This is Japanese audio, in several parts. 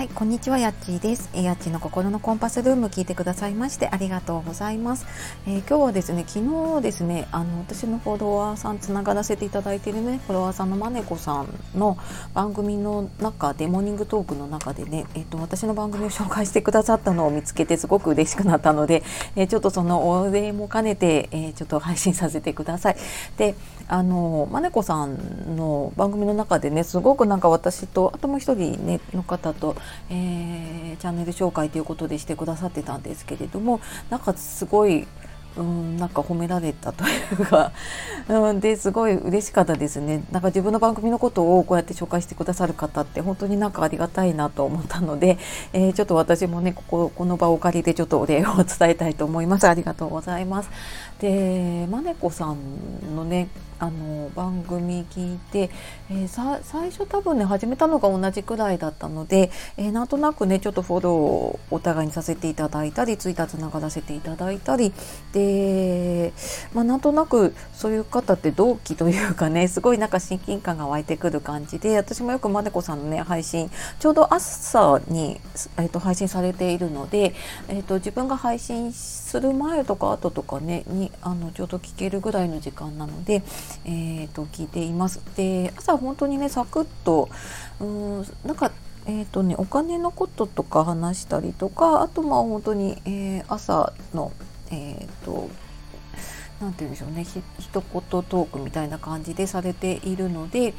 はい、こんにちは、やっちーです。えー、やっちーの心のコンパスルーム聞いてくださいましてありがとうございます。えー、今日はですね、昨日ですね、あの私のフォロワーさんつながらせていただいているね、フォロワーさんのまねこさんの番組の中でモーニングトークの中でね、えっ、ー、と私の番組を紹介してくださったのを見つけてすごく嬉しくなったので、えちょっとそのお礼も兼ねて、えちょっと配信させてください。で、あのまねこさんの番組の中でね、すごくなんか私とあともう一人ねの方とえー、チャンネル紹介ということでしてくださってたんですけれどもなんかすごいうんなんか褒められたというか、うん、ですごい嬉しかったですね。なんか自分の番組のことをこうやって紹介してくださる方って本当になんかありがたいなと思ったので、えー、ちょっと私もねこここの場を借りてちょっとお礼を伝えたいと思います。ありがとうございます。でまねこさんのねあの番組聞いて、えー、最初多分ね始めたのが同じくらいだったので、えー、なんとなくねちょっとフォローをお互いにさせていただいたりツイッターつながらせていただいたりで、まあ、なんとなくそういう方って同期というかね すごいなんか親近感が湧いてくる感じで私もよくまねこさんのね配信ちょうど朝に、えーと、配信されているので、えーと、自分が配信する前とか後とかねにあのちょうど聞けるぐらいの時間なのでえーと、聞いています。で朝本当にねサクッとうんなんかえーとね、お金のこととか話したりとかあとまあ本当に、えー、朝のえっ、ー、となんて言うんでしょうねひ一言トークみたいな感じでされているので、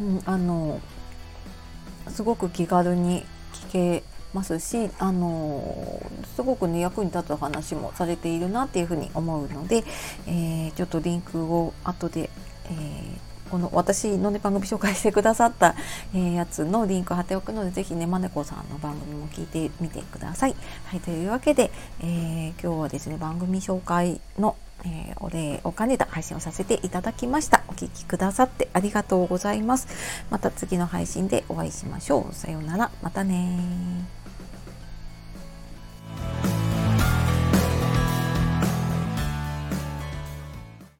うん、あのすごく気軽に聞けますし、あのすごくね役に立つ話もされているなっていうふうに思うので、えー、ちょっとリンクを後で、えー、この私の、ね、番組紹介してくださった、えー、やつのリンク貼っておくのでぜひねまねこさんの番組も聞いてみてください。はいというわけで、え今日はですね番組紹介のえー、お礼を兼ねた配信をさせていただきました。お聴きくださってありがとうございます。また次の配信でお会いしましょう。さようなら。またね